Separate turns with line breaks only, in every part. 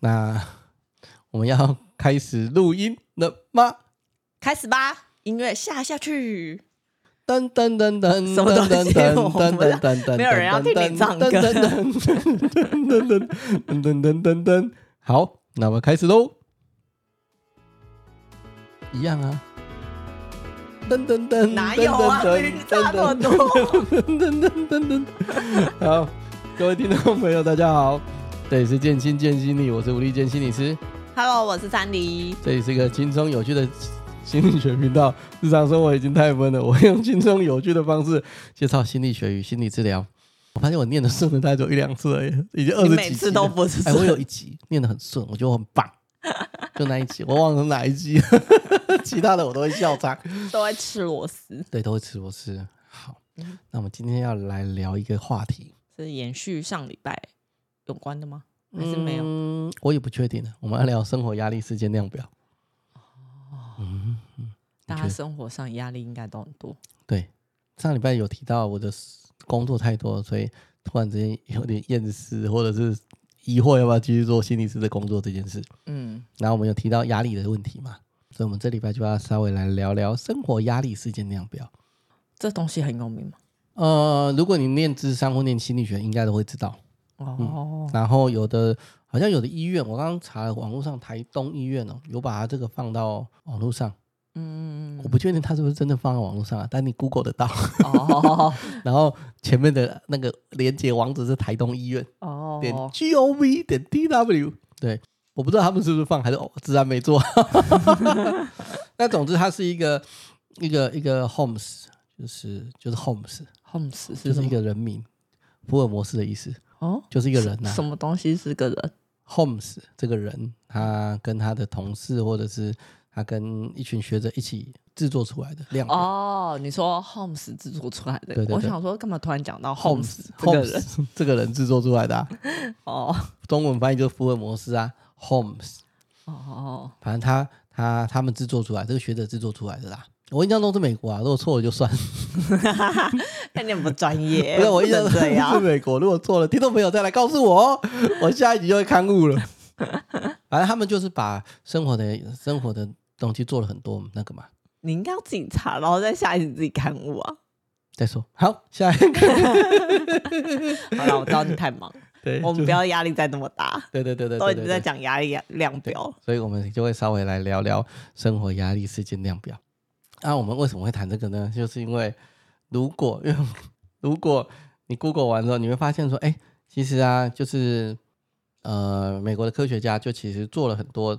那我们要开始录音了吗？
开始吧，音乐下下去。
噔噔噔噔，
什么东西？
噔噔 噔噔噔，
没有人要听你唱歌。
噔噔噔噔噔噔噔噔，好，那我们开始喽。一样啊。噔噔噔，
哪有啊？差那么多。
噔噔噔噔噔，好，各位听众朋友，大家好，这里是建心建心理，我是吴立建心理师。
Hello，我是珊迪。
这里是一个轻松有趣的心理学频道。日常生活已经太闷了，我会用轻松有趣的方式介绍心理学与心理治疗。我发现我念的顺的大概就一两次而已，已经二十几集了。
每次都不是。
哎，我有一集念的很顺，我觉得我很棒。就那一集，我忘了哪一集，其他的我都会笑场，
都会吃螺丝，
对，都会吃螺丝。好，那我们今天要来聊一个话题，
是延续上礼拜有关的吗？还是没有？
嗯，我也不确定了。我们要聊生活压力事件量表。哦，
嗯，大家生活上压力应该都很多。
对，上礼拜有提到我的工作太多，所以突然之间有点厌世，或者是。疑惑要不要继续做心理师的工作这件事？嗯，然后我们有提到压力的问题嘛，所以我们这礼拜就要稍微来聊聊生活压力事件量表。
这东西很有名吗？
呃，如果你念智商或念心理学，应该都会知道。哦、嗯，然后有的好像有的医院，我刚刚查了网络上台东医院哦，有把它这个放到网络上。嗯，我不确定他是不是真的放在网络上啊，但你 Google 得到哦。然后前面的那个连接网址是台东医院哦，点 G O V 点 D W。对，我不知道他们是不是放，还是哦，自然没做。那总之，它是一个一个一个 Holmes，就是就是 Holmes，Holmes 就是一个人名，福尔摩斯的意思哦，就是一个人呐。
什么东西是个人
？Holmes 这个人，他跟他的同事或者是。他跟一群学者一起制作出来的
哦，你说 Holmes 制作出来的，对对对，我想说干嘛突然讲到
Holmes 这个人，Holmes, 这个人制作出来的、啊、哦，中文翻译就是福尔摩斯啊，Holmes 哦，反正他他他们制作出来，这个学者制作出来的啦。我印象中是美国啊，如果错了就算，
看你不专业，
不是我印象中是美国，如果错了，听众朋友再来告诉我，我下一集就会刊物了。反正他们就是把生活的生活的。东西做了很多那个嘛，
你应该要自己查，然后再下一集自己刊物啊。
再说好，下一个。
好了，我知道你太忙，对，我们不要压力再那么大。
对对对对，
都一直在讲压力量表，
所以我们就会稍微来聊聊生活压力事件量表。那、啊、我们为什么会谈这个呢？就是因为如果因为 如果你 Google 完之后，你会发现说，哎，其实啊，就是呃，美国的科学家就其实做了很多。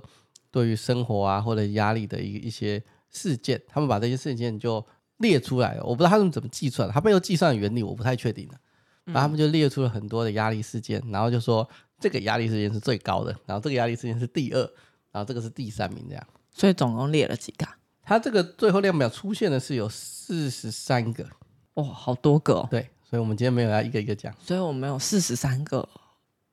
对于生活啊或者压力的一一些事件，他们把这些事件就列出来了。我不知道他们怎么计算，他背后计算的原理我不太确定的。然后他们就列出了很多的压力事件，然后就说这个压力事件是最高的，然后这个压力事件是第二，然后这个是第三名这样。
所以总共列了几个？
他这个最后量表出现的是有四十三个，
哇，好多个哦。
对，所以我们今天没有要一个一个讲。
所以我们有四十三个，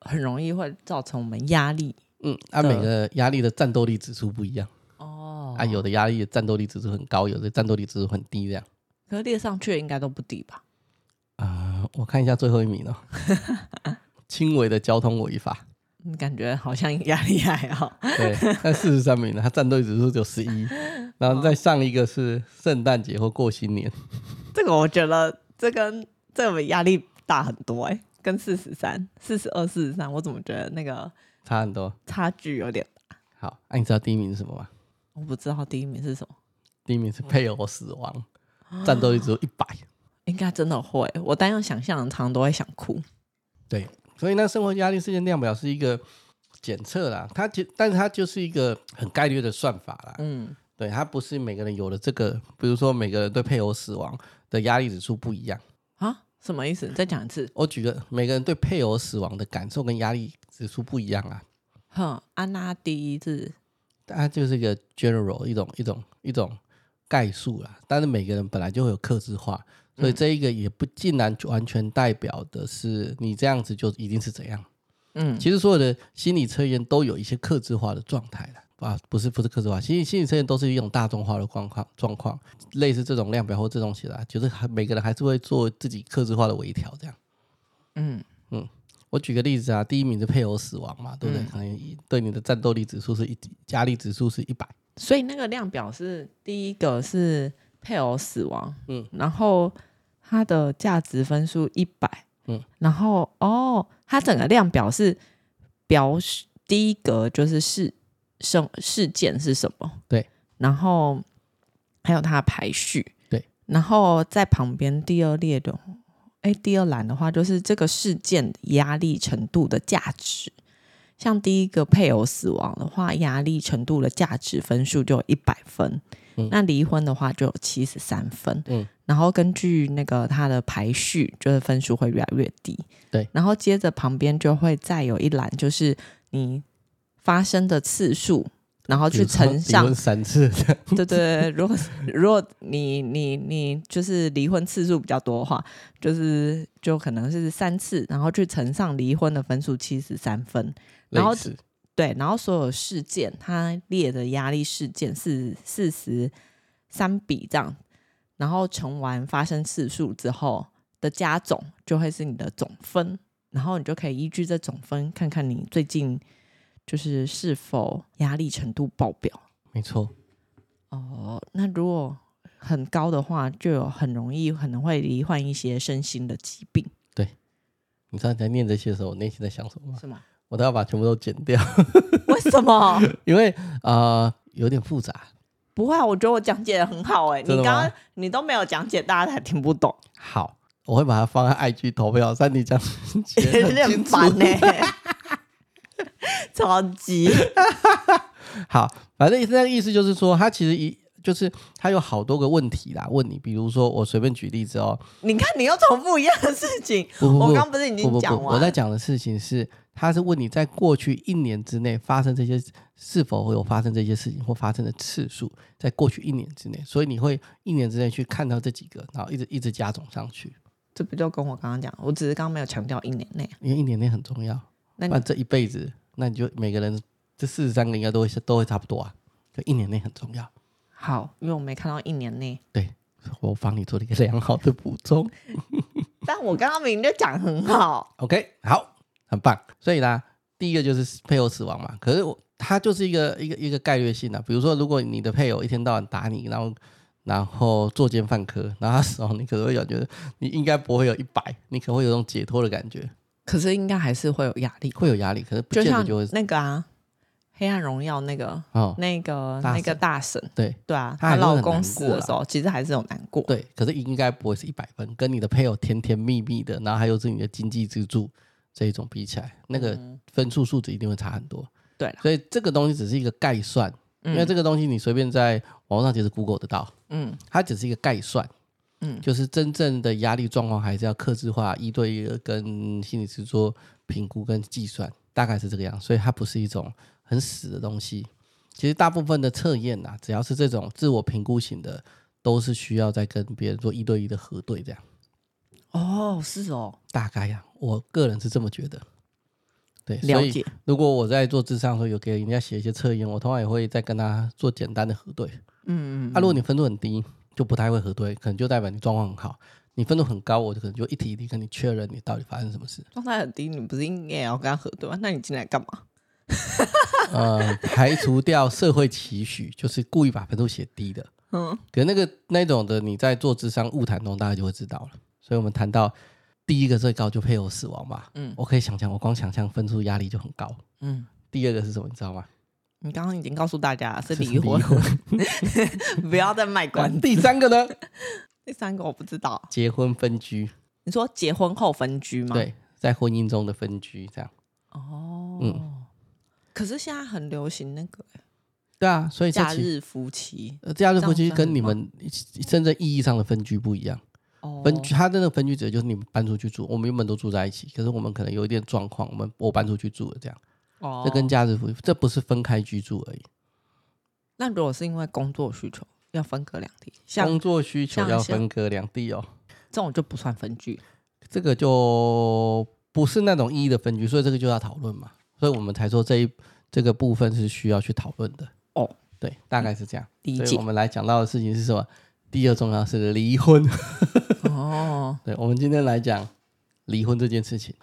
很容易会造成我们压力。
嗯，按、啊、每个压力的战斗力指数不一样哦，啊，有的压力的战斗力指数很高，有的战斗力指数很低，这样。
可是列上去应该都不低吧？
啊、呃，我看一下最后一名哦，轻微的交通违法，
你感觉好像压力还好。
对，那四十三名呢，他战斗力指数就十一，然后再上一个是圣诞节或过新年。
这个我觉得这跟这个压力大很多哎、欸，跟四十三、四十二、四十三，我怎么觉得那个？
差很多，
差距有点大。
好，那、啊、你知道第一名是什么吗？
我不知道第一名是什么。
第一名是配偶死亡，啊、战斗力只有一百。
应该真的会，我单用想象，常常都会想哭。
对，所以那生活压力事件量表是一个检测啦，它就，但是它就是一个很概率的算法啦。嗯，对，它不是每个人有了这个，比如说每个人对配偶死亡的压力指数不一样
啊？什么意思？再讲一次。
我举个，每个人对配偶死亡的感受跟压力。指数不一样啊，
哼，安拉第一次，
它就是一个 general 一种一种一种概述啦。但是每个人本来就会有克制化，所以这一个也不尽然完全代表的是你这样子就一定是怎样。嗯，其实所有的心理测验都有一些克制化的状态的啊，不是不是克制化，其实心理测验都是一种大众化的状况状况，类似这种量表或这种写的，就是还每个人还是会做自己克制化的微调这样。嗯嗯。我举个例子啊，第一名是配偶死亡嘛，对不对？嗯、可能对你的战斗力指数是一，压力指数是一百。
所以那个量表是第一个是配偶死亡，嗯，然后它的价值分数一百，嗯，然后哦，它整个量表是表示第一格就是事事事件是什么，
对，
然后还有它的排序，
对，
然后在旁边第二列的，哎，第二栏的话就是这个事件压力程度的价值。像第一个配偶死亡的话，压力程度的价值分数就一百分，嗯、那离婚的话就有七十三分，嗯，然后根据那个它的排序，就是分数会越来越低，
对，
然后接着旁边就会再有一栏，就是你发生的次数，然后去乘上
三次，
对对对，如果如果你你你就是离婚次数比较多的话，就是就可能是三次，然后去乘上离婚的分数七十三分。然后对，然后所有事件，它列的压力事件是四十三笔这样，然后乘完发生次数之后的加总，就会是你的总分，然后你就可以依据这总分，看看你最近就是是否压力程度爆表。
没错。
哦，那如果很高的话，就有很容易可能会罹患一些身心的疾病。
对，你知道你在念这些的时候，我内心在想什么吗？
是吗？
我都要把全部都剪掉，
为什么？
因为呃有点复杂。
不会啊，我觉得我讲解的很好哎、欸。你刚刚你都没有讲解，大家才听不懂。
好，我会把它放在 IG 投票，三你讲解
有点烦呢、欸，超级。
好，反正那个意思就是说，他其实一。就是他有好多个问题啦，问你，比如说我随便举例子哦。
你看，你又重复一样的事情。不不不，我刚不是已经讲完了？
我在讲的事情是，他是问你在过去一年之内发生这些，是否会有发生这些事情或发生的次数，在过去一年之内，所以你会一年之内去看到这几个，然后一直一直加总上去。
这不就跟我刚刚讲？我只是刚刚没有强调一年内，
因为一年内很重要。那你这一辈子，那你就每个人这四十三个应该都会都会差不多啊，就一年内很重要。
好，因为我没看到一年内。
对，我帮你做了一个良好的补充。
但我刚刚明明就讲很好。
OK，好，很棒。所以呢，第一个就是配偶死亡嘛。可是我它就是一个一个一个概率性的。比如说，如果你的配偶一天到晚打你，然后然后作奸犯科，然后他死亡，你可能会觉得你应该不会有一百，你可能会有种解脱的感觉。
可是应该还是会有压力，
会有压力。可是不见得就会
就像那个啊。黑暗荣耀那个，哦、那个那个大神，
对。
对啊，她老公死的时候，其实还是有难过。
对，可是应该不会是一百分，跟你的配偶甜甜蜜蜜的，然后还有是你的经济支柱这一种比起来，那个分数数值一定会差很多。
对、嗯，
所以这个东西只是一个概算，因为这个东西你随便在网络上其实 Google 得到，嗯，它只是一个概算，嗯，就是真正的压力状况还是要克制化一对一的跟心理师做评估跟计算，大概是这个样，所以它不是一种。很死的东西，其实大部分的测验呐，只要是这种自我评估型的，都是需要再跟别人做一对一的核对这样。
哦，是哦，
大概呀、啊，我个人是这么觉得。对，
了解。
如果我在做智商的时候有给人家写一些测验，我通常也会再跟他做简单的核对。嗯嗯。那、啊、如果你分数很低，就不太会核对，可能就代表你状况很好。你分数很高，我就可能就一题一题跟你确认你到底发生什么事。
状态很低，你不是应该要跟他核对吗？那你进来干嘛？
呃，排除掉社会期许，就是故意把分数写低的。嗯，可那个那种的，你在做智商误谈中，大家就会知道了。所以我们谈到第一个最高就配偶死亡吧。嗯，我可以想象，我光想象分数压力就很高。嗯，第二个是什么？你知道吗？
你刚刚已经告诉大家是离婚，婚 不要再卖关子。
第三个呢？
第三个我不知道。
结婚分居。
你说结婚后分居吗？
对，在婚姻中的分居这样。
哦，嗯。可是现在很流行那个，
对啊，所以
假日夫妻，
呃，假日夫妻跟你们真正意义上的分居不一样。哦，分居，他的那个分居者就是你们搬出去住，我们原本都住在一起，可是我们可能有一点状况，我们我搬出去住了，这样。哦，这跟假日夫妻，这不是分开居住而已。
那如果是因为工作需求要分隔两地，像
工作需求要分隔两地哦，
这种就不算分居，
这个就不是那种意义的分居，所以这个就要讨论嘛。所以我们才说这一这个部分是需要去讨论的哦。对，大概是这样。
理解。
所以我们来讲到的事情是什么？第二重要是离婚。哦。对，我们今天来讲离婚这件事情。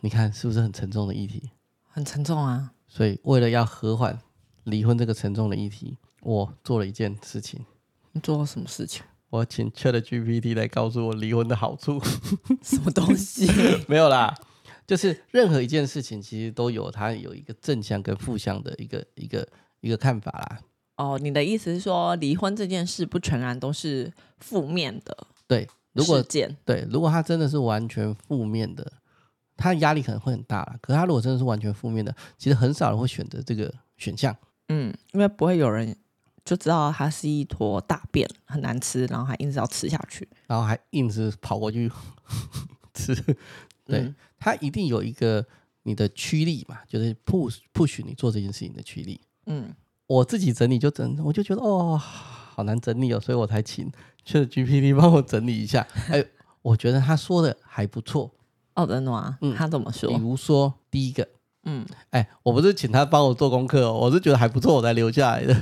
你看是不是很沉重的议题？
很沉重啊！
所以为了要和缓离婚这个沉重的议题，我做了一件事情。
你做了什么事情？
我请 ChatGPT 来告诉我离婚的好处。
什么东西？
没有啦，就是任何一件事情，其实都有它有一个正向跟负向的一个一个一个看法啦。
哦，你的意思是说，离婚这件事不全然都是负面的？
对，如果
件
对，如果他真的是完全负面的，他压力可能会很大了。可是他如果真的是完全负面的，其实很少人会选择这个选项。
嗯，因为不会有人。就知道它是一坨大便，很难吃，然后还硬是要吃下去，
然后还硬是跑过去 吃。对、嗯、它一定有一个你的驱力嘛，就是 push push 你做这件事情的驱力。嗯，我自己整理就整，我就觉得哦，好难整理哦，所以我才请 ChatGPT 帮我整理一下。哎，我觉得他说的还不错。
哦，真的吗？嗯，他怎么说？
比如说第一个。嗯，哎，我不是请他帮我做功课哦，我是觉得还不错，我才留下来的。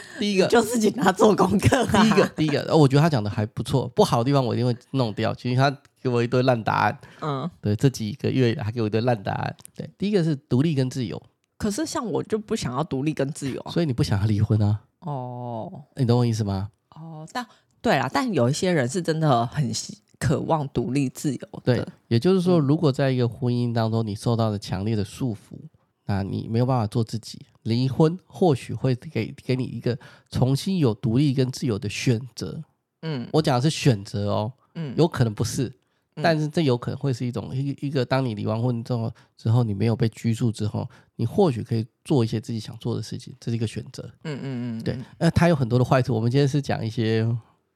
第一个
就是请他做功课。
第一个，第一个，我觉得他讲的还不错，不好的地方我一定会弄掉。其实他给我一堆烂答案。嗯，对，这几个月还给我一堆烂答案。对，第一个是独立跟自由。
可是像我就不想要独立跟自由，
所以你不想要离婚啊？
哦，
你懂我意思吗？
哦，但对啦，但有一些人是真的很渴望独立自由，
对，也就是说，如果在一个婚姻当中，你受到了强烈的束缚，那你没有办法做自己，离婚或许会给给你一个重新有独立跟自由的选择。嗯，我讲的是选择哦，嗯，有可能不是，但是这有可能会是一种一一个，当你离完婚之后，之后你没有被拘束之后，你或许可以做一些自己想做的事情，这是一个选择。嗯嗯嗯，对，那它有很多的坏处，我们今天是讲一些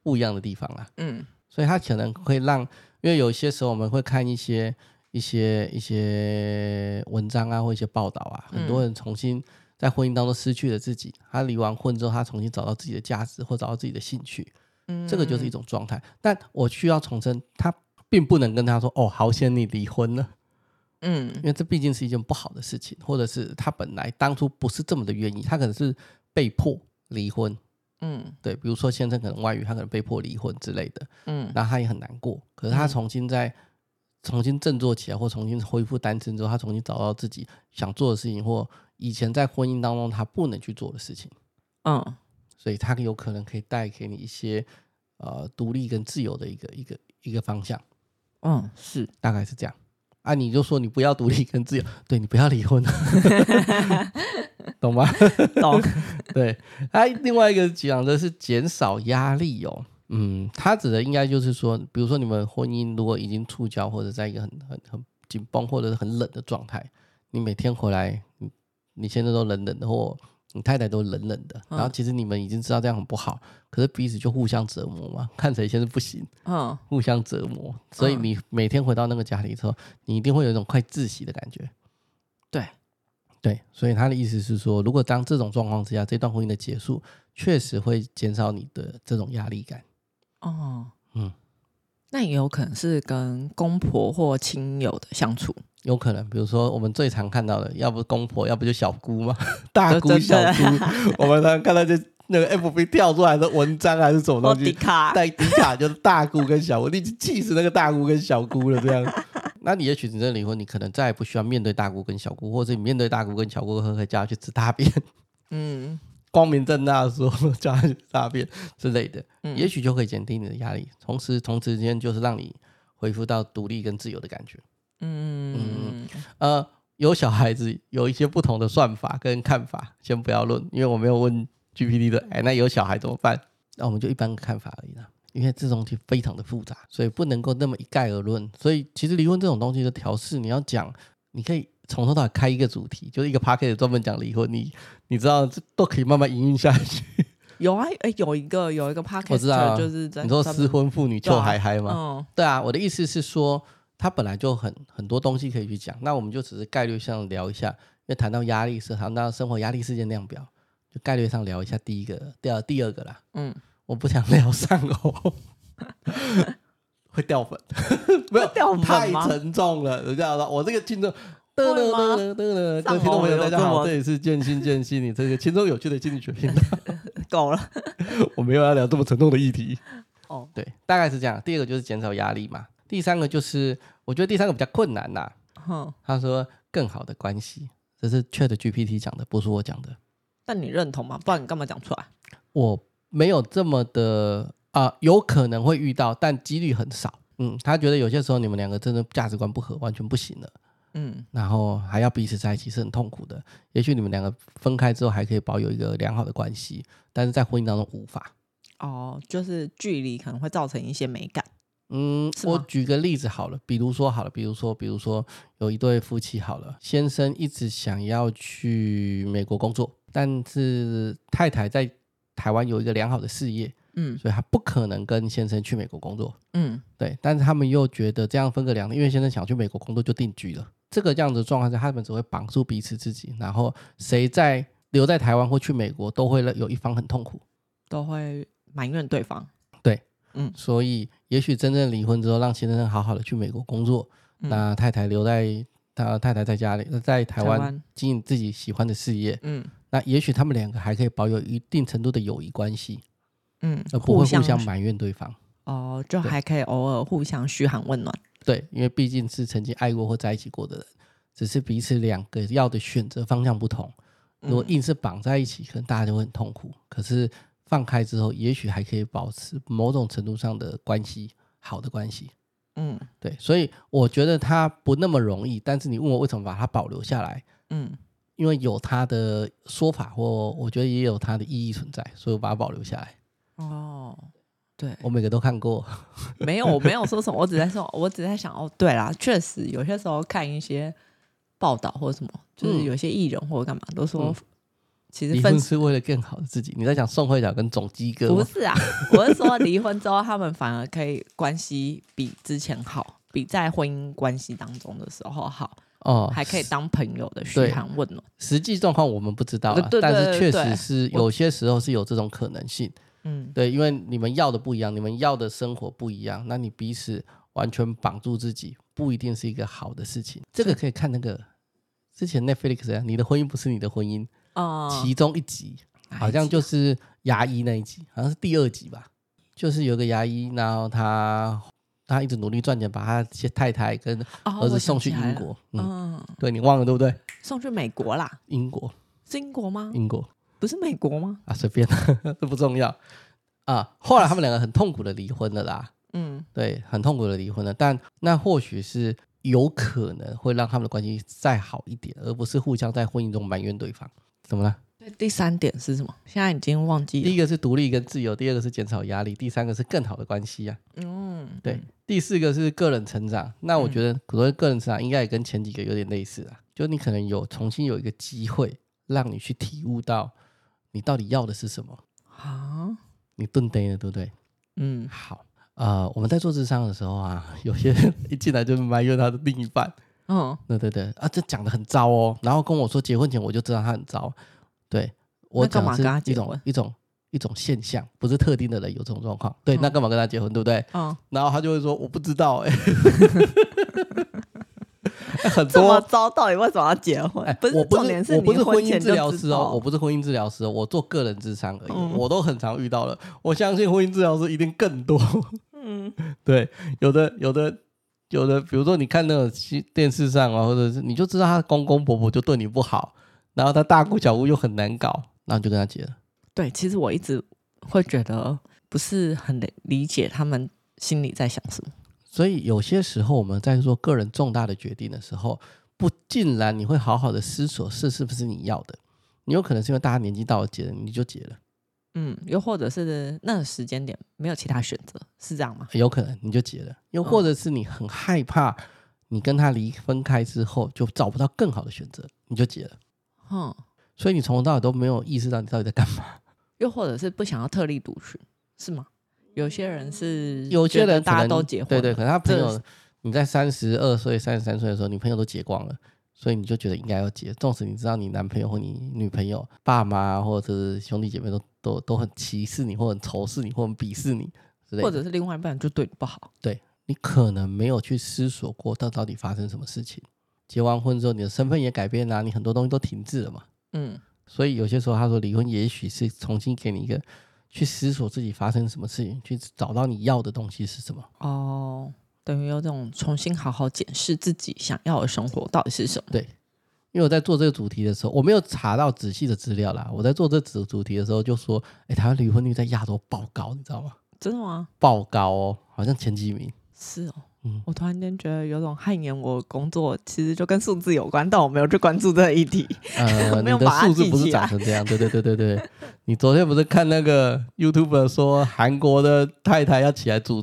不一样的地方啦。嗯。所以它可能会让，因为有些时候我们会看一些一些一些文章啊，或一些报道啊，很多人重新在婚姻当中失去了自己。他离完婚之后，他重新找到自己的价值，或找到自己的兴趣，嗯，这个就是一种状态。但我需要重申，他并不能跟他说：“哦，好险你离婚了。”嗯，因为这毕竟是一件不好的事情，或者是他本来当初不是这么的愿意，他可能是被迫离婚。嗯，对，比如说先生可能外遇，他可能被迫离婚之类的，嗯，然后他也很难过。可是他重新在、嗯、重新振作起来，或重新恢复单身之后，他重新找到自己想做的事情，或以前在婚姻当中他不能去做的事情，嗯，所以他有可能可以带给你一些呃独立跟自由的一个一个一个方向。嗯，是，大概是这样。啊，你就说你不要独立跟自由，对，你不要离婚。懂吗？
懂。
对，他另外一个讲的是减少压力哦。嗯，他指的应该就是说，比如说你们婚姻如果已经触礁，或者在一个很很很紧绷或者是很冷的状态，你每天回来，你你现在都冷冷的，或你太太都冷冷的，然后其实你们已经知道这样很不好，可是彼此就互相折磨嘛，看谁先是不行，嗯，互相折磨，所以你每天回到那个家里之后，你一定会有一种快窒息的感觉。
对。
对，所以他的意思是说，如果当这种状况之下，这段婚姻的结束确实会减少你的这种压力感。
哦，嗯，那也有可能是跟公婆或亲友的相处，
有可能，比如说我们最常看到的，要不公婆，要不就小姑嘛，大姑小姑，我们常常看到就那个 FB 跳出来的文章还是什么东西，带迪卡就是大姑跟小姑，你气死那个大姑跟小姑了这样。那你也许真的离婚，你可能再也不需要面对大姑跟小姑，或者你面对大姑跟小姑，可以叫她去吃大便，嗯，光明正大的说叫他去吃大便之类的，嗯，也许就可以减低你的压力，同时同时间就是让你恢复到独立跟自由的感觉，嗯嗯呃，有小孩子有一些不同的算法跟看法，先不要论，因为我没有问 GPT 的，哎，那有小孩怎么办？那我们就一般看法而已啦。因为这种东西非常的复杂，所以不能够那么一概而论。所以其实离婚这种东西的调试，你要讲，你可以从头到尾开一个主题，就是一个 podcast 专门讲离婚。你你知道，这都可以慢慢营运下去。
有啊，哎，有一个有一个 podcast，
我知道，
就是在
你说失婚妇女臭嗨嗨吗？嗯，对啊。我的意思是说，他本来就很很多东西可以去讲，那我们就只是概率上聊一下。因为谈到压力是谈到生活压力事件量表，就概率上聊一下第一个、第二第二个啦。嗯。我不想聊上哦，会掉粉，不要掉粉，太沉重了。人家说我这个听众，得了得了得了，各位听众朋友大家好，这里是健心见心理，你这个轻松有趣的心理学频道，
够了，
我没有要聊这么沉重的议题。哦，对，大概是这样。第二个就是减少压力嘛，第三个就是我觉得第三个比较困难呐。哼，他说更好的关系，这是 Chat GPT 讲的，不是我讲的。
但你认同吗？不然你干嘛讲出来？
我没有这么的啊、呃，有可能会遇到，但几率很少。嗯，他觉得有些时候你们两个真的价值观不合，完全不行了。嗯，然后还要彼此在一起是很痛苦的。也许你们两个分开之后还可以保有一个良好的关系，但是在婚姻当中无法。
哦，就是距离可能会造成一些美感。
嗯，我举个例子好了，比如说好了，比如说比如说有一对夫妻好了，先生一直想要去美国工作，但是太太在台湾有一个良好的事业，嗯，所以他不可能跟先生去美国工作，嗯，对，但是他们又觉得这样分隔两地，因为先生想去美国工作就定居了，这个这样子状况下，他们只会绑住彼此自己，然后谁在留在台湾或去美国，都会有一方很痛苦，
都会埋怨对方。对。
嗯，所以也许真正离婚之后，让先生好好的去美国工作，嗯、那太太留在他太太在家里，在台湾。经营自己喜欢的事业。嗯，那也许他们两个还可以保有一定程度的友谊关系。嗯，而不会互相埋怨对方。
哦，就还可以偶尔互相嘘寒问暖。
对，因为毕竟是曾经爱过或在一起过的人，只是彼此两个要的选择方向不同。如果硬是绑在一起，可能大家就会很痛苦。可是。放开之后，也许还可以保持某种程度上的关系，好的关系。嗯，对，所以我觉得它不那么容易。但是你问我为什么把它保留下来？嗯，因为有它的说法，或我觉得也有它的意义存在，所以我把它保留下来。
哦，对，
我每个都看过。
没有，我没有说什么，我只在说，我只在想。哦，对啦，确实有些时候看一些报道或者什么，就是有些艺人或者干嘛都说。嗯其实
离婚是为了更好的自己。你在讲宋慧乔跟总机哥？
不是啊，我是说离婚之后，他们反而可以关系比之前好，比在婚姻关系当中的时候好哦，还可以当朋友的嘘寒问暖。
实际状况我们不知道啊，但是确实是有些时候是有这种可能性。嗯，对，因为你们要的不一样，你们要的生活不一样，那你彼此完全绑住自己，不一定是一个好的事情。这个可以看那个之前 Netflix 啊，你的婚姻不是你的婚姻。哦，其中一集好像就是牙医那一集，好像是第二集吧。就是有个牙医，然后他他一直努力赚钱，把他太太跟儿子送去英国。哦、嗯，对，你忘了对不对？
送去美国啦，
英国
是英国吗？
英国
不是美国吗？
啊，随便，这不重要啊。后来他们两个很痛苦的离婚了啦。嗯，对，很痛苦的离婚了。但那或许是有可能会让他们的关系再好一点，而不是互相在婚姻中埋怨对方。怎么了？
第三点是什么？现在已经忘记了。
第一个是独立跟自由，第二个是减少压力，第三个是更好的关系呀、啊。嗯，对。第四个是个人成长。那我觉得，可能个人成长，应该也跟前几个有点类似啊。就你可能有重新有一个机会，让你去体悟到你到底要的是什么啊？你顿呆了，对不对？嗯，好。呃，我们在做智商的时候啊，有些人一进来就埋怨他的另一半。嗯，对对对，啊，这讲的很糟哦。然后跟我说结婚前我就知道他很糟，对我讲的是一种一种一种现象，不是特定的人有这种状况。对，那干嘛跟他结婚，对不对？嗯，然后他就会说我不知道，哎，很多
糟，到底为什么要结婚？不是，
我不是我不是婚姻治疗师哦，我不是婚姻治疗师，我做个人咨商而已，我都很常遇到了。我相信婚姻治疗师一定更多。嗯，对，有的有的。有的，比如说你看那种电视上啊，或者是你就知道他公公婆婆就对你不好，然后他大姑小姑又很难搞，然后就跟他结了。
对，其实我一直会觉得不是很理解他们心里在想什么。
所以有些时候我们在做个人重大的决定的时候，不尽然你会好好的思索是是不是你要的，你有可能是因为大家年纪到了结了，你就结了。
嗯，又或者是那个时间点没有其他选择，是这样吗？
有可能你就结了，又或者是你很害怕，你跟他离分开之后就找不到更好的选择，你就结了。嗯，所以你从头到尾都没有意识到你到底在干嘛。
又或者是不想要特立独行，是吗？有些人是，有些人大家都结婚，
对对，可能他朋友你在三十二岁、三十三岁的时候，你朋友都结光了。所以你就觉得应该要结，纵使你知道你男朋友或你女朋友、爸妈或者是兄弟姐妹都都都很歧视你，或很仇视你，或很鄙视你之类的，
或者是另外一半就对你不好。
对，你可能没有去思索过，到到底发生什么事情。结完婚之后，你的身份也改变了，你很多东西都停滞了嘛。嗯，所以有些时候他说离婚，也许是重新给你一个去思索自己发生什么事情，去找到你要的东西是什么。哦，
等于有这种重新好好检视自己想要的生活到底是什么。
对，因为我在做这个主题的时候，我没有查到仔细的资料啦。我在做这主主题的时候就说，哎，台湾离婚率在亚洲爆高，你知道吗？
真的吗？
爆高哦，好像前几名。
是哦。我突然间觉得有种汗颜，我工作其实就跟数字有关，但我没有去关注这个议题。
呃，你的数字不是长成这样，对对对对对。你昨天不是看那个 YouTube 说韩国的太太要起来煮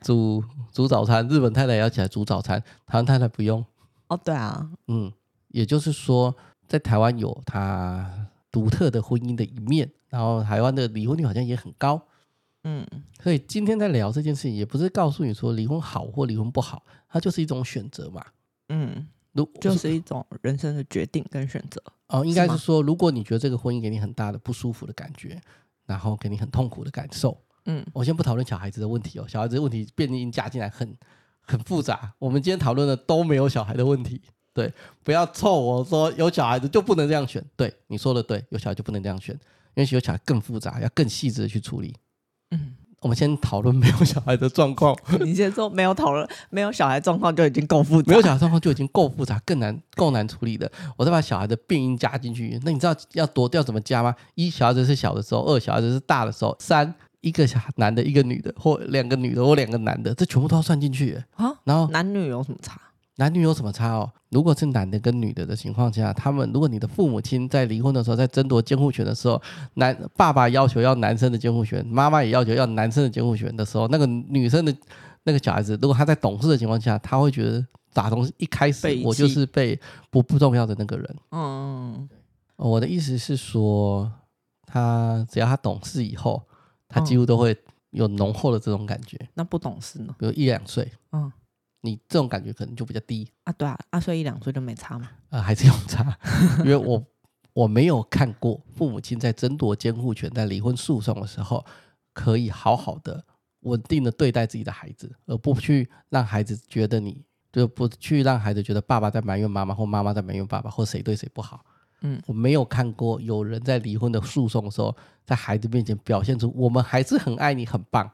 煮煮早餐，日本太太要起来煮早餐，台湾太太不用。
哦，对啊，
嗯，也就是说，在台湾有它独特的婚姻的一面，然后台湾的离婚率好像也很高。嗯，所以今天在聊这件事情，也不是告诉你说离婚好或离婚不好，它就是一种选择嘛。嗯，如
就是一种人生的决定跟选择。
哦，应该是说，如果你觉得这个婚姻给你很大的不舒服的感觉，然后给你很痛苦的感受，嗯，我先不讨论小孩子的问题哦，小孩子的问题变音加进来很很复杂。我们今天讨论的都没有小孩的问题，对，不要凑我说有小孩子就不能这样选。对，你说的对，有小孩就不能这样选，因为有小孩更复杂，要更细致的去处理。嗯，我们先讨论没有小孩的状况。
你先说没有讨论没有小孩状况就已经够复杂，
没有小孩状况就已经够复杂，更难够难处理的。我再把小孩的病因加进去，那你知道要多掉怎么加吗？一小孩子是小的时候，二小孩子是大的时候，三一个男的，一个女的，或两个女的，或两个男的，这全部都要算进去。啊，然后
男女有什么差？
男女有什么差哦？如果是男的跟女的的情况下，他们如果你的父母亲在离婚的时候，在争夺监护权的时候，男爸爸要求要男生的监护权，妈妈也要求要男生的监护权的时候，那个女生的那个小孩子，如果他在懂事的情况下，他会觉得打从一开始我就是被不不重要的那个人。嗯，我的意思是说，他只要他懂事以后，他几乎都会有浓厚的这种感觉。
那不懂事呢？
比如一两岁，嗯。你这种感觉可能就比较低
啊，对啊，二岁一两岁就没差嘛？
呃，还是有差，因为我我没有看过父母亲在争夺监护权、在离婚诉讼的时候，可以好好的、稳定的对待自己的孩子，而不去让孩子觉得你就不去让孩子觉得爸爸在埋怨妈妈，或妈妈在埋怨爸爸，或谁对谁不好。嗯，我没有看过有人在离婚的诉讼的时候，在孩子面前表现出我们还是很爱你，很棒。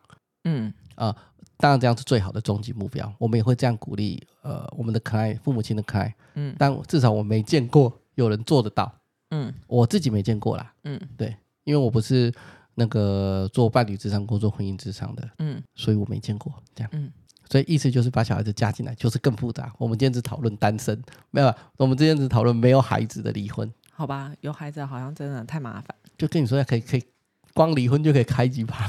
嗯啊。呃当然，这样是最好的终极目标。我们也会这样鼓励，呃，我们的可爱父母亲的可爱。嗯，但至少我没见过有人做得到。嗯，我自己没见过啦。嗯，对，因为我不是那个做伴侣智商、工作婚姻智商的。嗯，所以我没见过这样。嗯，所以意思就是把小孩子加进来，就是更复杂。我们今天只讨论单身，没有。我们今天只讨论没有孩子的离婚。
好吧，有孩子好像真的太麻烦。
就跟你说，可以可以。光离婚就可以开几趴，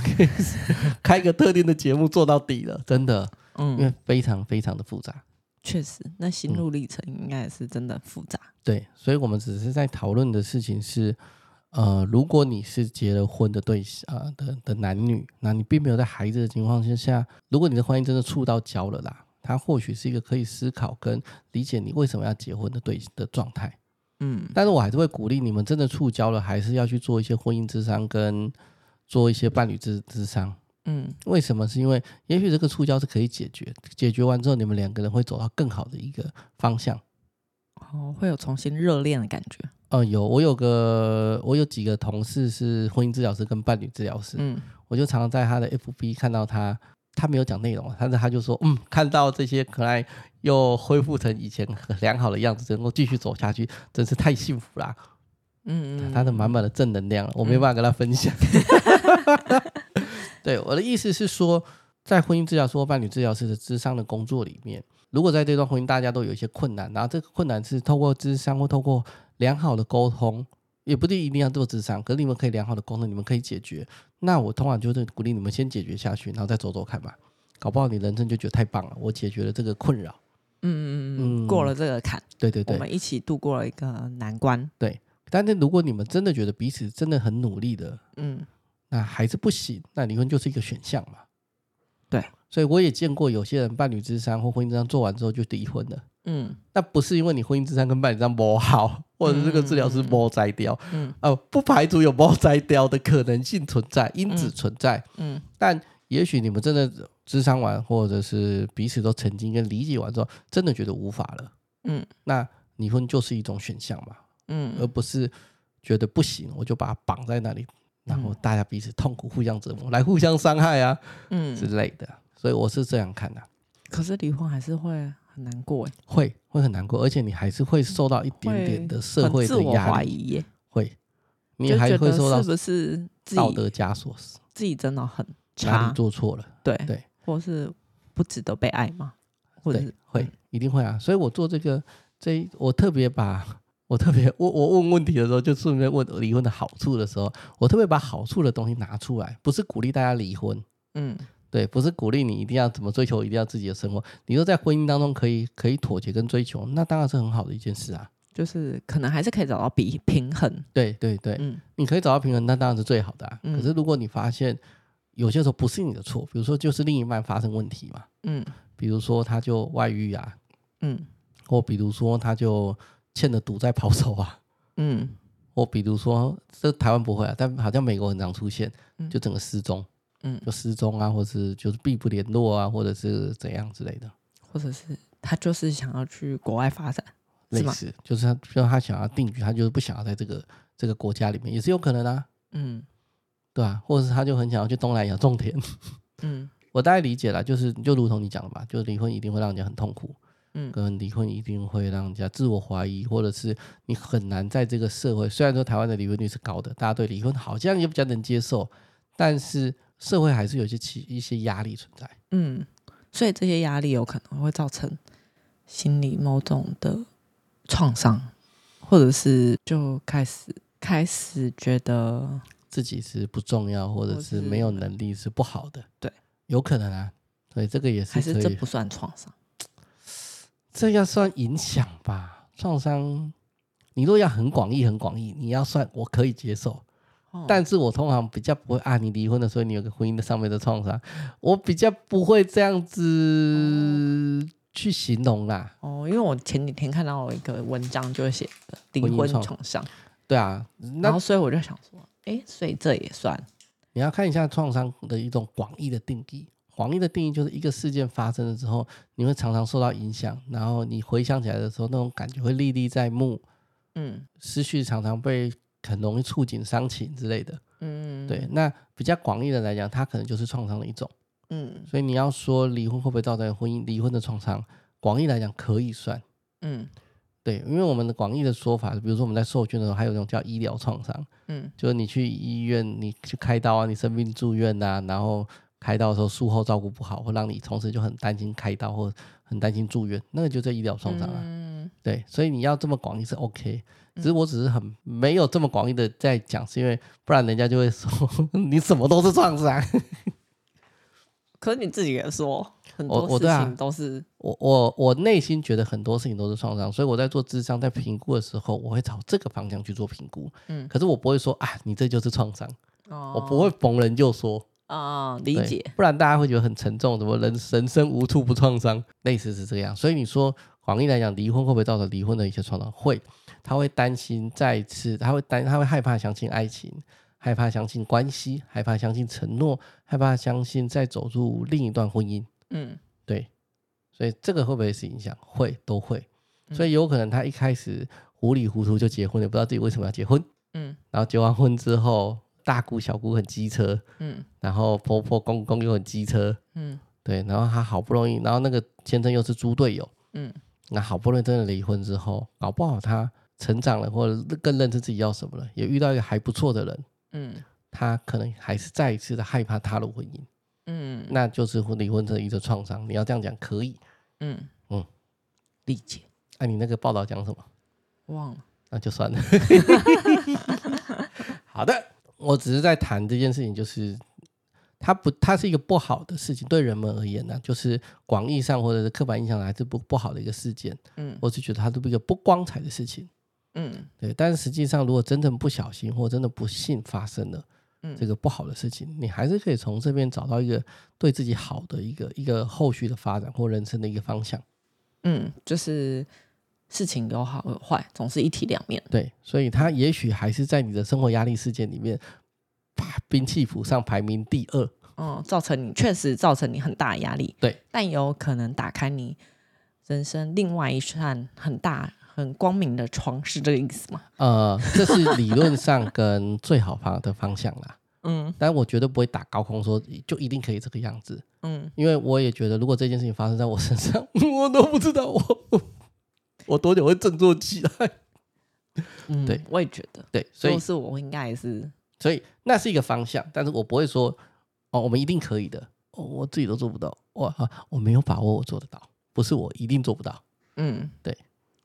开个特定的节目做到底了，真的，嗯，因为非常非常的复杂，
确实，那心路历程应该也是真的复杂。
嗯，对，所以我们只是在讨论的事情是，呃，如果你是结了婚的对象，呃的的男女，那你并没有在孩子的情况之下，如果你的婚姻真的触到焦了啦，他或许是一个可以思考跟理解你为什么要结婚的对的状态。嗯，但是我还是会鼓励你们，真的触礁了，还是要去做一些婚姻智商跟做一些伴侣智智商。嗯，为什么？是因为也许这个触礁是可以解决，解决完之后，你们两个人会走到更好的一个方向。
哦，会有重新热恋的感觉。
嗯、呃，有，我有个，我有几个同事是婚姻治疗师跟伴侣治疗师。嗯，我就常常在他的 FB 看到他。他没有讲内容，但是他就说，嗯，看到这些可爱又恢复成以前很良好的样子，能够继续走下去，真是太幸福了。嗯嗯，他的满满的正能量，我没办法跟他分享。嗯、对，我的意思是说，在婚姻治疗师或伴侣治疗师的智商的工作里面，如果在这段婚姻大家都有一些困难，然后这个困难是透过智商或透过良好的沟通。也不一定一定要做智商，可是你们可以良好的沟通，你们可以解决。那我通常就是鼓励你们先解决下去，然后再走走看嘛。搞不好你人生就觉得太棒了，我解决了这个困扰，嗯
嗯嗯，过了这个坎，
对对对，
我们一起度过了一个难关。
对，但是如果你们真的觉得彼此真的很努力的，嗯，那还是不行，那离婚就是一个选项嘛。
对，
所以我也见过有些人伴侣之商或婚姻之商做完之后就离婚了。嗯，那不是因为你婚姻之商跟伴侣之商不好，或者这个治疗师磨摘掉，嗯，呃，不排除有磨摘掉的可能性存在，因子存在，嗯，但也许你们真的智商完，或者是彼此都曾经跟理解完之后，真的觉得无法了，嗯，那离婚就是一种选项嘛，嗯，而不是觉得不行，我就把它绑在那里，然后大家彼此痛苦，互相折磨，来互相伤害啊，嗯之类的，所以我是这样看的。
可是离婚还是会很难过哎，
会会很难过，而且你还是会受到一点点的社会的压力，会，你还会受到是不是道德枷锁？
自己真的很差，
哪里做错了？
对
对，
或是不值得被爱吗？或者是
会一定会啊！所以我做这个，这我特别把。我特别，我我问问题的时候，就顺便问离婚的好处的时候，我特别把好处的东西拿出来，不是鼓励大家离婚，嗯，对，不是鼓励你一定要怎么追求，一定要自己的生活。你说在婚姻当中可以可以妥协跟追求，那当然是很好的一件事啊。
就是可能还是可以找到比平衡，
对对对，嗯，你可以找到平衡，那当然是最好的啊。嗯，可是如果你发现有些时候不是你的错，比如说就是另一半发生问题嘛，嗯，比如说他就外遇啊，嗯，或比如说他就。欠的赌债跑走啊，嗯，或比如说这台湾不会啊，但好像美国很常出现，就整个失踪，嗯，就失踪啊，或是就是避不联络啊，或者是怎样之类的，
或者是他就是想要去国外发展，
类似，就是他，就他想要定居，他就是不想要在这个这个国家里面，也是有可能啊，嗯，对啊，或者是他就很想要去东南亚种田，嗯，我大概理解了，就是就如同你讲的吧，就是离婚一定会让人家很痛苦。嗯，可能离婚一定会让人家自我怀疑，或者是你很难在这个社会。虽然说台湾的离婚率是高的，大家对离婚好像也比较能接受，但是社会还是有些其一些压力存在。
嗯，所以这些压力有可能会造成心理某种的创伤，或者是就开始开始觉得
自己是不重要，或者是没有能力是不好的。
对，
有可能啊。所以这个也是，
还是这不算创伤。
这要算影响吧，创伤。你若要很广义、很广义，你要算我可以接受。哦、但是我通常比较不会啊，你离婚的时候你有个婚姻的上面的创伤，我比较不会这样子去形容啦。
哦，因为我前几天看到一个文章，就写离婚创伤。
对啊，
然后所以我就想说，哎，所以这也算。
你要看一下创伤的一种广义的定义。广义的定义就是一个事件发生了之后，你会常常受到影响，然后你回想起来的时候，那种感觉会历历在目，嗯，思绪常常被很容易触景伤情之类的，嗯，对。那比较广义的来讲，它可能就是创伤的一种，嗯。所以你要说离婚会不会造成婚姻离婚的创伤，广义来讲可以算，嗯，对，因为我们的广义的说法，比如说我们在受训的时候，还有一种叫医疗创伤，嗯，就是你去医院，你去开刀啊，你生病住院啊，然后。开刀的时候术后照顾不好，会让你同时就很担心开刀，或很担心住院，那个就叫医疗创伤啊。嗯、对，所以你要这么广义是 OK，只是我只是很没有这么广义的在讲，是因为不然人家就会说 你什么都是创伤。
可是你自己也说很多事情都是
我我我内心觉得很多事情都是创伤，所以我在做智商在评估的时候，我会朝这个方向去做评估。嗯，可是我不会说啊，你这就是创伤。哦，我不会逢人就说。
啊、哦，理解，
不然大家会觉得很沉重。怎么人人生无处不创伤？类似是这样。所以你说广义来讲，离婚会不会造成离婚的一些创伤？会，他会担心再次，他会担，他会害怕相信爱情，害怕相信关系，害怕相信承诺，害怕相信再走入另一段婚姻。嗯，对。所以这个会不会是影响？会，都会。所以有可能他一开始糊里糊涂就结婚了，也不知道自己为什么要结婚。嗯，然后结完婚之后。大姑小姑很机车，嗯，然后婆婆公公又很机车，嗯，对，然后他好不容易，然后那个先生又是猪队友，嗯，那好不容易真的离婚之后，搞不好他成长了，或者更认识自己要什么了，也遇到一个还不错的人，嗯，他可能还是再一次的害怕踏入婚姻，嗯，那就是离婚这一个创伤。你要这样讲可以，嗯嗯，
理解。
哎，你那个报道讲什么？
忘了，
那就算了。好的。我只是在谈这件事情，就是它不，它是一个不好的事情，对人们而言呢，就是广义上或者是刻板印象还是不不好的一个事件。嗯，我是觉得它是一个不光彩的事情。嗯，对。但是实际上，如果真正不小心或真的不幸发生了嗯这个不好的事情，你还是可以从这边找到一个对自己好的一个一个后续的发展或人生的一个方向。
嗯，就是。事情有好有坏，总是一体两面。
对，所以他也许还是在你的生活压力事件里面，兵器谱上排名第二。
嗯，造成你确实造成你很大的压力。
对，
但有可能打开你人生另外一扇很大很光明的窗，是这个意思吗？
呃，这是理论上跟最好方的方向啦。嗯，但我绝对不会打高空说就一定可以这个样子，嗯，因为我也觉得如果这件事情发生在我身上，我都不知道我我多久会振作起来。
嗯，对，我也觉得，
对，所以
是我应该也是，
所以那是一个方向，但是我不会说哦，我们一定可以的，哦，我自己都做不到，我我没有把握我做得到，不是我一定做不到，嗯，对，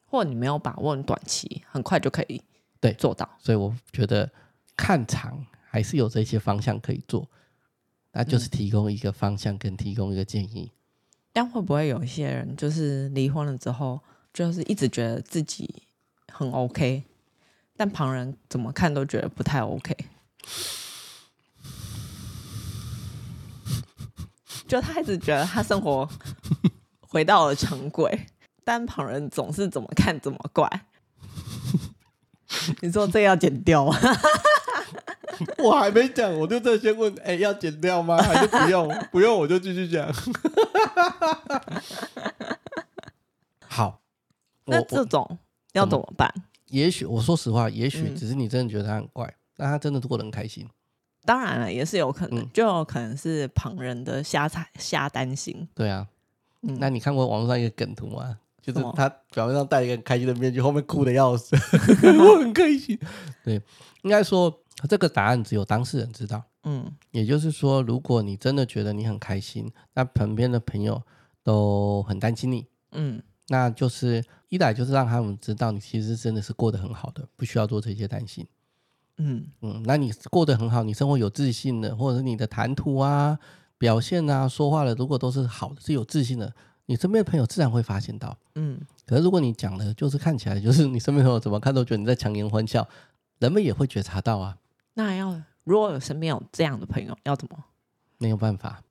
或你没有把握，你短期很快就可以对。做到，
所以我觉得看长。还是有这些方向可以做，那就是提供一个方向跟提供一个建议。嗯，
但会不会有一些人就是离婚了之后，就是一直觉得自己很 OK，但旁人怎么看都觉得不太 OK？就他一直觉得他生活回到了常轨，但旁人总是怎么看怎么怪。你说这要剪掉吗？
我还没讲，我就在先问，哎、欸，要剪掉吗？还是不用？不用，我就继续讲。好，
那这种要怎么办？
也许我说实话，也许只是你真的觉得他很怪，但他真的过得很开心。
当然了，也是有可能，嗯、就有可能是旁人的瞎猜、瞎担心。
对啊，嗯、那你看过网络上一个梗图吗？就是他表面上戴一个很开心的面具，后面哭的要死。我很开心。对，应该说。这个答案只有当事人知道。嗯，也就是说，如果你真的觉得你很开心，那旁边的朋友都很担心你。嗯，那就是一来就是让他们知道你其实真的是过得很好的，不需要做这些担心。嗯嗯，那你过得很好，你生活有自信的，或者是你的谈吐啊、表现啊、说话的，如果都是好的，是有自信的，你身边的朋友自然会发现到。嗯，可是如果你讲的就是看起来就是你身边朋友怎么看都觉得你在强颜欢笑，人们也会觉察到啊。
那还要如果有身边有这样的朋友，要怎么？
没有办法。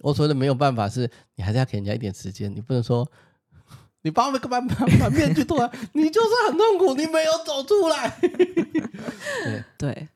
我说的没有办法是，你还是要给人家一点时间。你不能说你把我们把把面具脱了，你就是很痛苦，你没有走出来。对
对，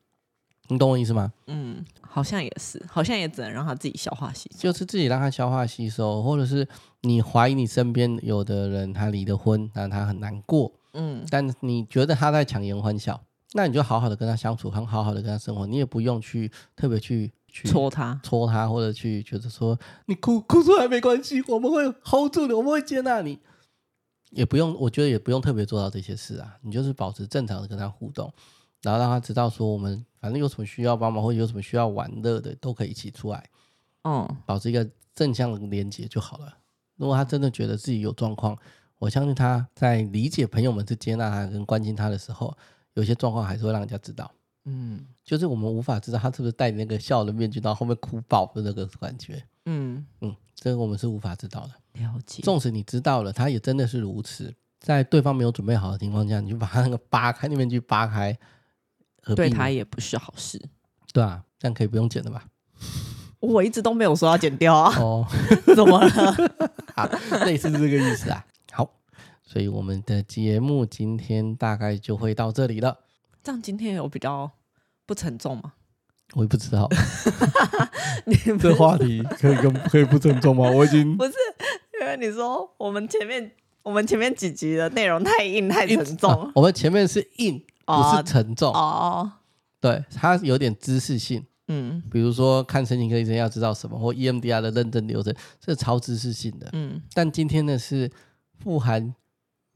你懂我意思吗？
嗯，好像也是，好像也只能让他自己消化吸收，
就是自己让他消化吸收，或者是你怀疑你身边有的人他离了婚，让他很难过。嗯，但你觉得他在强颜欢笑。那你就好好的跟他相处，很好好的跟他生活，你也不用去特别去去
戳他、
戳他，或者去觉得说你哭哭出来没关系，我们会 hold 住你，我们会接纳你，也不用，我觉得也不用特别做到这些事啊。你就是保持正常的跟他互动，然后让他知道说我们反正有什么需要帮忙或者有什么需要玩乐的，都可以一起出来。嗯，保持一个正向的连接就好了。如果他真的觉得自己有状况，我相信他在理解朋友们是接纳他跟关心他的时候。有些状况还是会让人家知道，嗯，就是我们无法知道他是不是戴那个笑的面具，到后面哭爆的那个感觉，嗯嗯，这个我们是无法知道的。
了解，
纵使你知道了，他也真的是如此，在对方没有准备好的情况下，你就把他那个扒开那面具扒开，
对他也不是好事。
对啊，这样可以不用剪的吧？
我一直都没有说要剪掉啊。哦，怎么了？
好，类似这个意思啊。好所以我们的节目今天大概就会到这里了。
这样今天有比较不沉重吗？
我也不知道。你这话题可以跟可以不沉重吗？我已经
不是因为你说我们前面我们前面几集的内容太硬太沉重，啊。
我们前面是硬，不是沉重哦。对，它有点知识性。嗯，比如说看神经科医生要知道什么，或 EMDR 的认证流程，这是超知识性的。嗯，但今天呢是富含。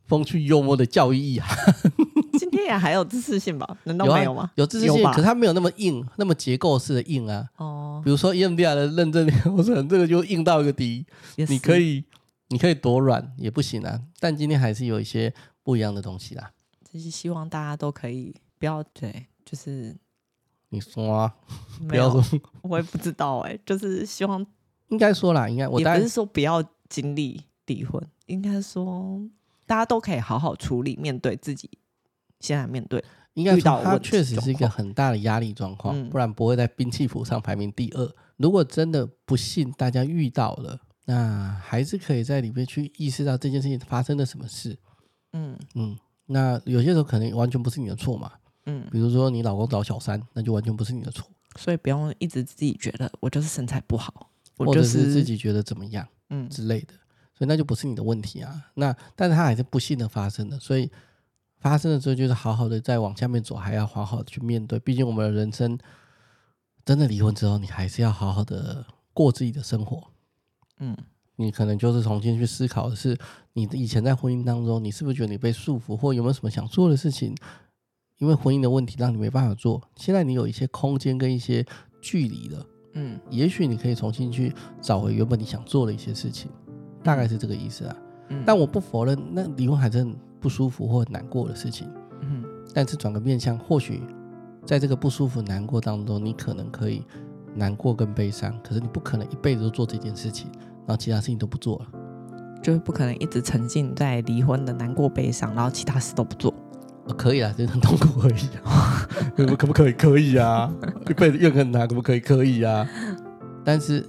风趣幽默的教育意涵，
今天也还有知识性吧？难道没有吗？有，
知识性，吧可是它没有那么硬，那么结构式的硬啊。哦，比如说 EMDR 的认证流程，这个就硬到一个底。是你可以，你可以躲软也不行啊。但今天还是有一些不一样的东西啦。
就是希望大家都可以不要对，就是
你说啊，
有不要说，我也不知道哎、欸，就是希望
应该说啦，应该我
也不是说不要经历离婚，应该说。大家都可以好好处理，面对自己现在面对应该遇到，他确
实是一个很大的压力状况，嗯、不然不会在兵器谱上排名第二。如果真的不幸大家遇到了，那还是可以在里面去意识到这件事情发生了什么事。嗯嗯，那有些时候可能完全不是你的错嘛。嗯，比如说你老公找小三，那就完全不是你的错。
所以不用一直自己觉得我就是身材不好，
或者是自己觉得怎么样，嗯之类的。所以那就不是你的问题啊。那但是它还是不幸的发生了，所以发生了之后就是好好的再往下面走，还要好好的去面对。毕竟我们的人生真的离婚之后，你还是要好好的过自己的生活。嗯，你可能就是重新去思考的是，你以前在婚姻当中，你是不是觉得你被束缚，或有没有什么想做的事情？因为婚姻的问题让你没办法做，现在你有一些空间跟一些距离了。嗯，也许你可以重新去找回原本你想做的一些事情，大概是这个意思啊。嗯，但我不否认，那离婚还是很不舒服或很难过的事情。嗯，但是转个面向，或许在这个不舒服、难过当中，你可能可以难过跟悲伤，可是你不可能一辈子都做这件事情，然后其他事情都不做了，
就是不可能一直沉浸在离婚的难过、悲伤，然后其他事都不做。
哦，可以啊，真的很痛苦而已。可不可以？可以啊，一辈子怨恨他，可不可以？可以啊。但是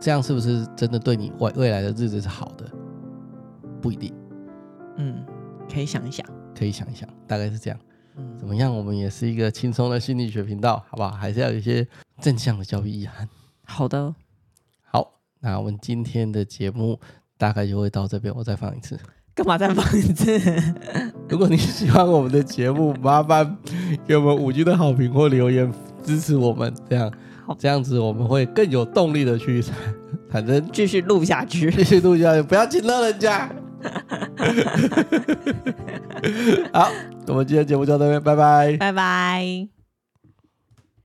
这样是不是真的对你未未来的日子是好的？不一定。
嗯，可以想一想，
可以想一想，大概是这样。嗯，怎么样？我们也是一个轻松的心理学频道，好不好？还是要有一些正向的教育意涵。
好的，
好，那我们今天的节目大概就会到这边，我再放一次。
干嘛再放一次？
如果你喜欢我们的节目，麻烦给我们五星的好评或留言支持我们，这样这样子我们会更有动力的去，反正
继续录下去，
继续录下去，不要请了人家。好，我们今天节目就到这边，拜拜，
拜拜。